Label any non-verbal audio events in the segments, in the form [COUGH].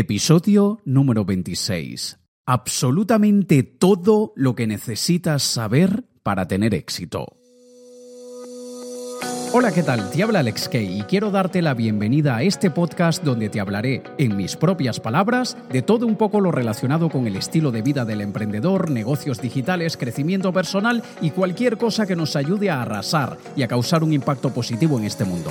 Episodio número 26. Absolutamente todo lo que necesitas saber para tener éxito. Hola, ¿qué tal? Te habla Alex Kay y quiero darte la bienvenida a este podcast donde te hablaré, en mis propias palabras, de todo un poco lo relacionado con el estilo de vida del emprendedor, negocios digitales, crecimiento personal y cualquier cosa que nos ayude a arrasar y a causar un impacto positivo en este mundo.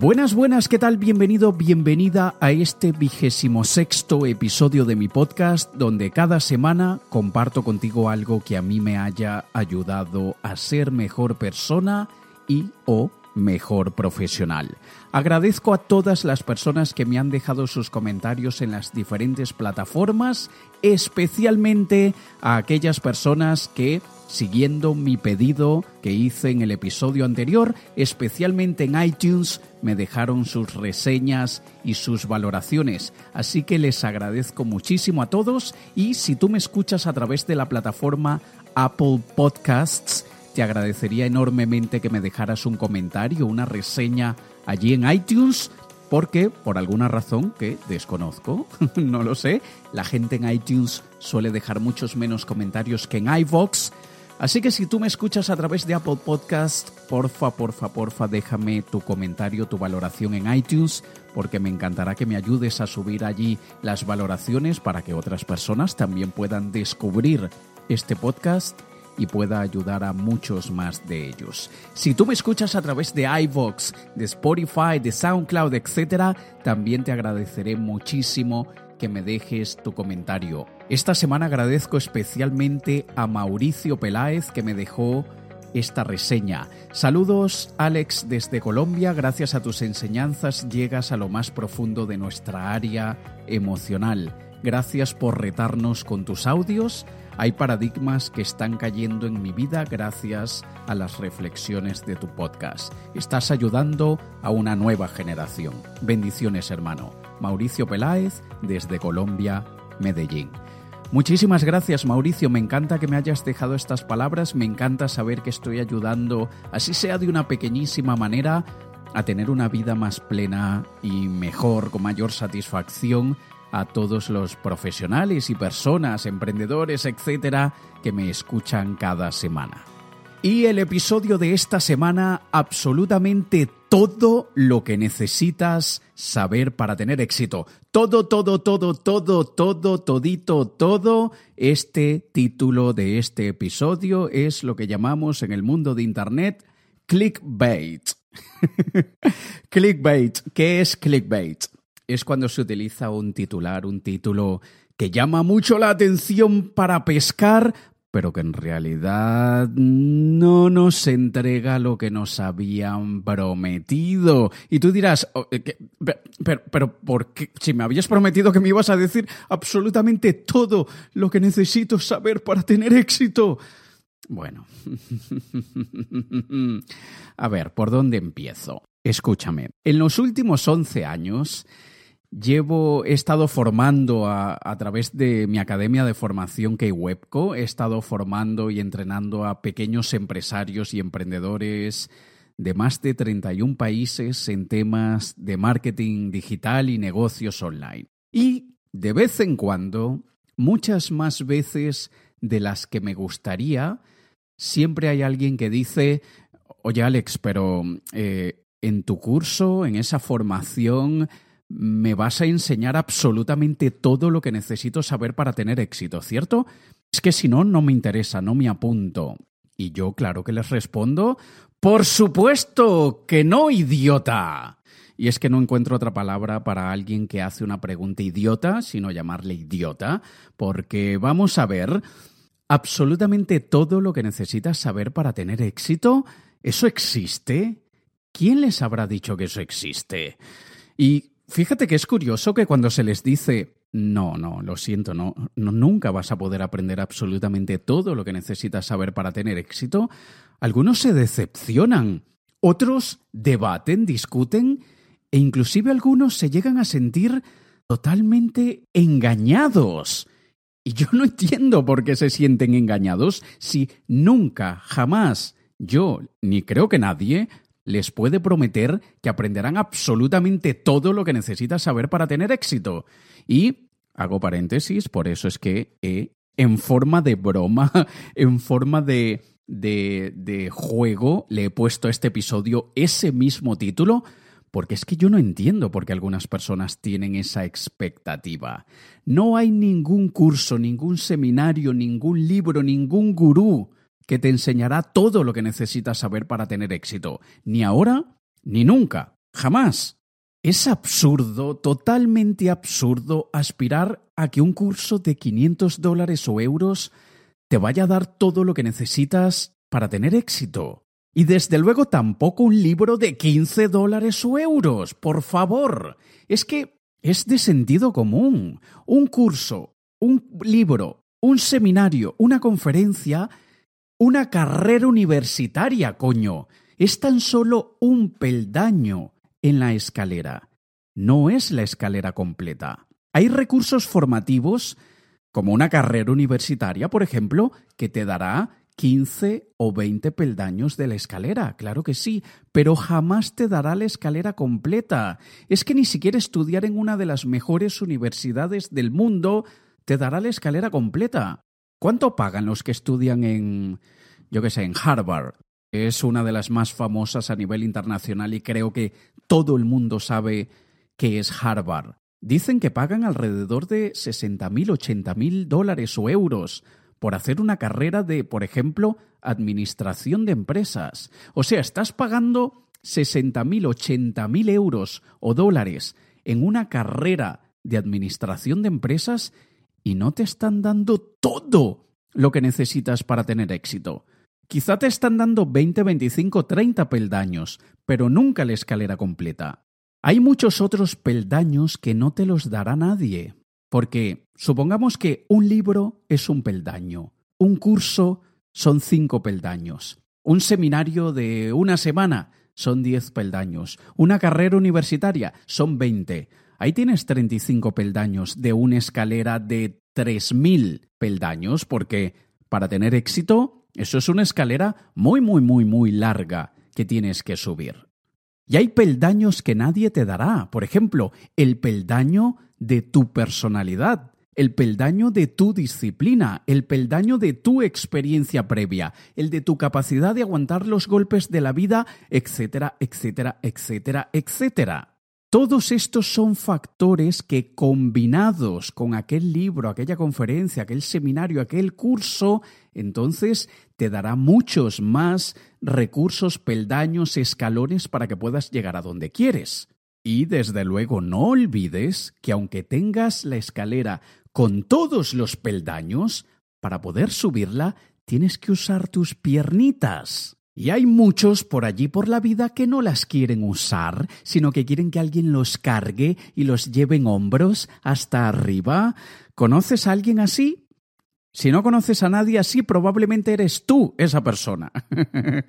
Buenas, buenas, ¿qué tal? Bienvenido, bienvenida a este vigésimo sexto episodio de mi podcast, donde cada semana comparto contigo algo que a mí me haya ayudado a ser mejor persona y o mejor profesional. Agradezco a todas las personas que me han dejado sus comentarios en las diferentes plataformas, especialmente a aquellas personas que siguiendo mi pedido que hice en el episodio anterior, especialmente en iTunes, me dejaron sus reseñas y sus valoraciones. Así que les agradezco muchísimo a todos y si tú me escuchas a través de la plataforma Apple Podcasts, te agradecería enormemente que me dejaras un comentario, una reseña allí en iTunes, porque por alguna razón que desconozco, [LAUGHS] no lo sé, la gente en iTunes suele dejar muchos menos comentarios que en iVoox. Así que si tú me escuchas a través de Apple Podcast, porfa, porfa, porfa, déjame tu comentario, tu valoración en iTunes, porque me encantará que me ayudes a subir allí las valoraciones para que otras personas también puedan descubrir este podcast y pueda ayudar a muchos más de ellos. Si tú me escuchas a través de iVoox, de Spotify, de SoundCloud, etc., también te agradeceré muchísimo que me dejes tu comentario. Esta semana agradezco especialmente a Mauricio Peláez que me dejó esta reseña. Saludos Alex desde Colombia, gracias a tus enseñanzas llegas a lo más profundo de nuestra área emocional. Gracias por retarnos con tus audios. Hay paradigmas que están cayendo en mi vida gracias a las reflexiones de tu podcast. Estás ayudando a una nueva generación. Bendiciones hermano. Mauricio Peláez desde Colombia, Medellín. Muchísimas gracias Mauricio, me encanta que me hayas dejado estas palabras, me encanta saber que estoy ayudando, así sea de una pequeñísima manera, a tener una vida más plena y mejor, con mayor satisfacción a todos los profesionales y personas, emprendedores, etcétera, que me escuchan cada semana. Y el episodio de esta semana, absolutamente todo lo que necesitas saber para tener éxito. Todo, todo, todo, todo, todo, todito, todo. Este título de este episodio es lo que llamamos en el mundo de Internet clickbait. [LAUGHS] clickbait. ¿Qué es clickbait? Es cuando se utiliza un titular, un título que llama mucho la atención para pescar, pero que en realidad no nos entrega lo que nos habían prometido. Y tú dirás, oh, eh, pero, pero, ¿por qué? Si me habías prometido que me ibas a decir absolutamente todo lo que necesito saber para tener éxito. Bueno, [LAUGHS] a ver, ¿por dónde empiezo? Escúchame, en los últimos 11 años Llevo, he estado formando a, través de mi academia de formación que Webco, he estado formando y entrenando a pequeños empresarios y emprendedores de más de 31 países en temas de marketing digital y negocios online. Y de vez en cuando, muchas más veces de las que me gustaría, siempre hay alguien que dice, oye Alex, pero eh, en tu curso, en esa formación, me vas a enseñar absolutamente todo lo que necesito saber para tener éxito, ¿cierto? Es que si no, no me interesa, no me apunto. Y yo, claro que les respondo, por supuesto que no, idiota. Y es que no encuentro otra palabra para alguien que hace una pregunta idiota, sino llamarle idiota, porque vamos a ver, absolutamente todo lo que necesitas saber para tener éxito, ¿eso existe? ¿Quién les habrá dicho que eso existe? Y Fíjate que es curioso que cuando se les dice No, no, lo siento, no, no, nunca vas a poder aprender absolutamente todo lo que necesitas saber para tener éxito. Algunos se decepcionan, otros debaten, discuten e inclusive algunos se llegan a sentir totalmente engañados. Y yo no entiendo por qué se sienten engañados si nunca, jamás, yo, ni creo que nadie, les puede prometer que aprenderán absolutamente todo lo que necesitas saber para tener éxito. Y hago paréntesis, por eso es que en forma de broma, [LAUGHS] en forma de, de, de juego, le he puesto a este episodio ese mismo título, porque es que yo no entiendo por qué algunas personas tienen esa expectativa. No hay ningún curso, ningún seminario, ningún libro, ningún gurú que te enseñará todo lo que necesitas saber para tener éxito, ni ahora ni nunca, jamás. Es absurdo, totalmente absurdo, aspirar a que un curso de 500 dólares o euros te vaya a dar todo lo que necesitas para tener éxito. Y desde luego tampoco un libro de 15 dólares o euros, por favor. Es que es de sentido común. Un curso, un libro, un seminario, una conferencia una carrera universitaria, coño. Es tan solo un peldaño en la escalera. No es la escalera completa. Hay recursos formativos, como una carrera universitaria, por ejemplo, que te dará 15 o 20 peldaños de la escalera, claro que sí, pero jamás te dará la escalera completa. Es que ni siquiera estudiar en una de las mejores universidades del mundo te dará la escalera completa. ¿Cuánto pagan los que estudian en, yo qué sé, en Harvard? Es una de las más famosas a nivel internacional y creo que todo el mundo sabe que es Harvard. Dicen que pagan alrededor de 60.000, 80.000 dólares o euros por hacer una carrera de, por ejemplo, administración de empresas. O sea, estás pagando 60.000, 80.000 euros o dólares en una carrera de administración de empresas y no te están dando todo lo que necesitas para tener éxito. Quizá te están dando 20, 25, 30 peldaños, pero nunca la escalera completa. Hay muchos otros peldaños que no te los dará nadie, porque supongamos que un libro es un peldaño, un curso son cinco peldaños, un seminario de una semana son 10 peldaños, una carrera universitaria son 20, Ahí tienes 35 peldaños de una escalera de 3.000 peldaños, porque para tener éxito, eso es una escalera muy, muy, muy, muy larga que tienes que subir. Y hay peldaños que nadie te dará. Por ejemplo, el peldaño de tu personalidad, el peldaño de tu disciplina, el peldaño de tu experiencia previa, el de tu capacidad de aguantar los golpes de la vida, etcétera, etcétera, etcétera, etcétera. Todos estos son factores que combinados con aquel libro, aquella conferencia, aquel seminario, aquel curso, entonces te dará muchos más recursos, peldaños, escalones para que puedas llegar a donde quieres. Y desde luego no olvides que aunque tengas la escalera con todos los peldaños, para poder subirla tienes que usar tus piernitas. Y hay muchos por allí por la vida que no las quieren usar, sino que quieren que alguien los cargue y los lleve en hombros hasta arriba. ¿Conoces a alguien así? Si no conoces a nadie así, probablemente eres tú esa persona. [LAUGHS]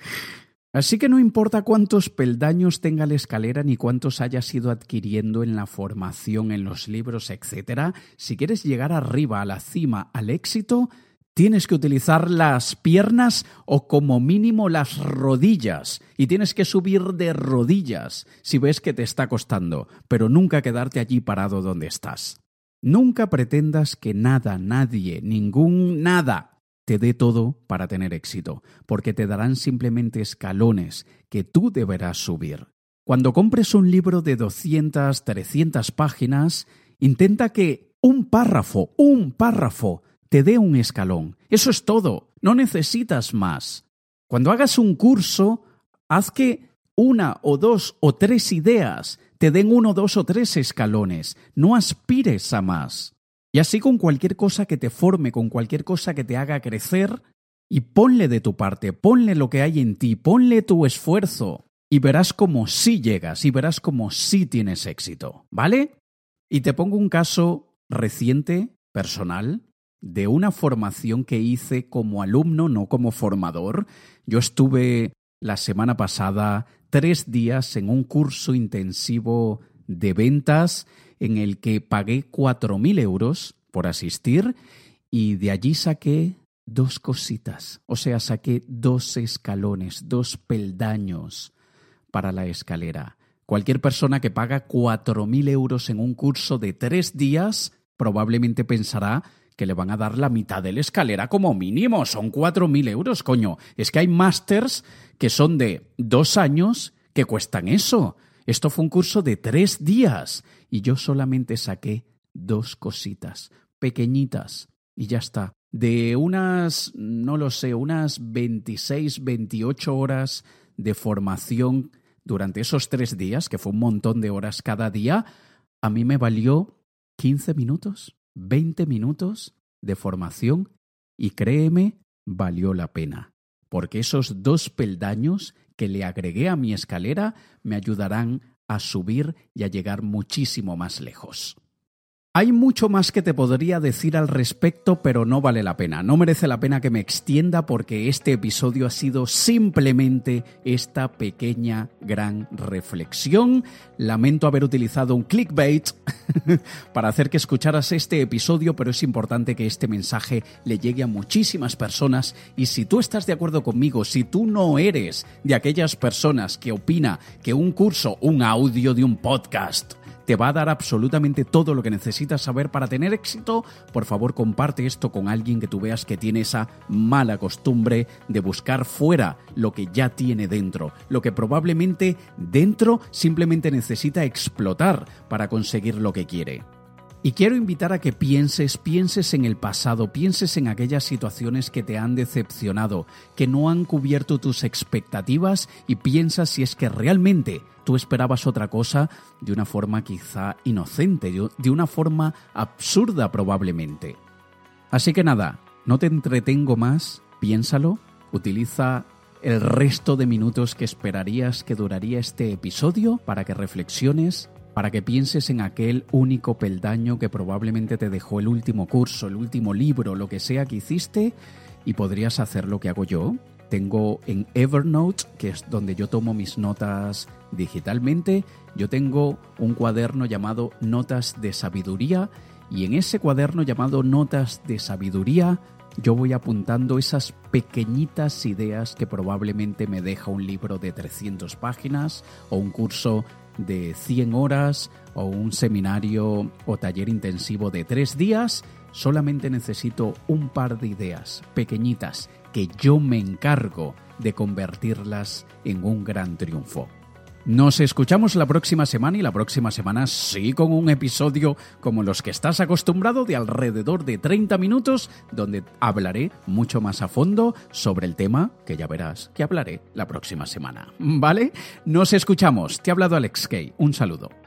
Así que no importa cuántos peldaños tenga la escalera ni cuántos hayas ido adquiriendo en la formación, en los libros, etc. Si quieres llegar arriba, a la cima, al éxito, tienes que utilizar las piernas o como mínimo las rodillas y tienes que subir de rodillas si ves que te está costando, pero nunca quedarte allí parado donde estás. Nunca pretendas que nada, nadie, ningún nada te dé todo para tener éxito, porque te darán simplemente escalones que tú deberás subir. Cuando compres un libro de 200, 300 páginas, intenta que un párrafo, un párrafo, te dé un escalón. Eso es todo, no necesitas más. Cuando hagas un curso, haz que una o dos o tres ideas te den uno, dos o tres escalones. No aspires a más. Y así con cualquier cosa que te forme, con cualquier cosa que te haga crecer, y ponle de tu parte, ponle lo que hay en ti, ponle tu esfuerzo, y verás cómo sí llegas, y verás cómo sí tienes éxito, ¿vale? Y te pongo un caso reciente, personal, de una formación que hice como alumno, no como formador. Yo estuve la semana pasada tres días en un curso intensivo de ventas en el que pagué 4.000 euros por asistir y de allí saqué dos cositas, o sea, saqué dos escalones, dos peldaños para la escalera. Cualquier persona que paga 4.000 euros en un curso de tres días probablemente pensará que le van a dar la mitad de la escalera como mínimo. Son 4.000 euros, coño. Es que hay másters que son de dos años que cuestan eso. Esto fue un curso de tres días y yo solamente saqué dos cositas, pequeñitas, y ya está. De unas, no lo sé, unas 26, 28 horas de formación durante esos tres días, que fue un montón de horas cada día, a mí me valió 15 minutos, 20 minutos de formación y créeme, valió la pena, porque esos dos peldaños que le agregué a mi escalera me ayudarán a subir y a llegar muchísimo más lejos. Hay mucho más que te podría decir al respecto, pero no vale la pena. No merece la pena que me extienda porque este episodio ha sido simplemente esta pequeña gran reflexión. Lamento haber utilizado un clickbait [LAUGHS] para hacer que escucharas este episodio, pero es importante que este mensaje le llegue a muchísimas personas y si tú estás de acuerdo conmigo, si tú no eres de aquellas personas que opina que un curso, un audio de un podcast, te va a dar absolutamente todo lo que necesitas saber para tener éxito, por favor comparte esto con alguien que tú veas que tiene esa mala costumbre de buscar fuera lo que ya tiene dentro, lo que probablemente dentro simplemente necesita explotar para conseguir lo que quiere. Y quiero invitar a que pienses, pienses en el pasado, pienses en aquellas situaciones que te han decepcionado, que no han cubierto tus expectativas y piensas si es que realmente tú esperabas otra cosa de una forma quizá inocente, de una forma absurda probablemente. Así que nada, no te entretengo más, piénsalo, utiliza el resto de minutos que esperarías que duraría este episodio para que reflexiones para que pienses en aquel único peldaño que probablemente te dejó el último curso, el último libro, lo que sea que hiciste, y podrías hacer lo que hago yo. Tengo en Evernote, que es donde yo tomo mis notas digitalmente, yo tengo un cuaderno llamado Notas de Sabiduría, y en ese cuaderno llamado Notas de Sabiduría yo voy apuntando esas pequeñitas ideas que probablemente me deja un libro de 300 páginas o un curso de 100 horas o un seminario o taller intensivo de 3 días, solamente necesito un par de ideas pequeñitas que yo me encargo de convertirlas en un gran triunfo. Nos escuchamos la próxima semana y la próxima semana sí con un episodio como los que estás acostumbrado de alrededor de 30 minutos donde hablaré mucho más a fondo sobre el tema que ya verás que hablaré la próxima semana. ¿Vale? Nos escuchamos. Te ha hablado Alex Kay. Un saludo.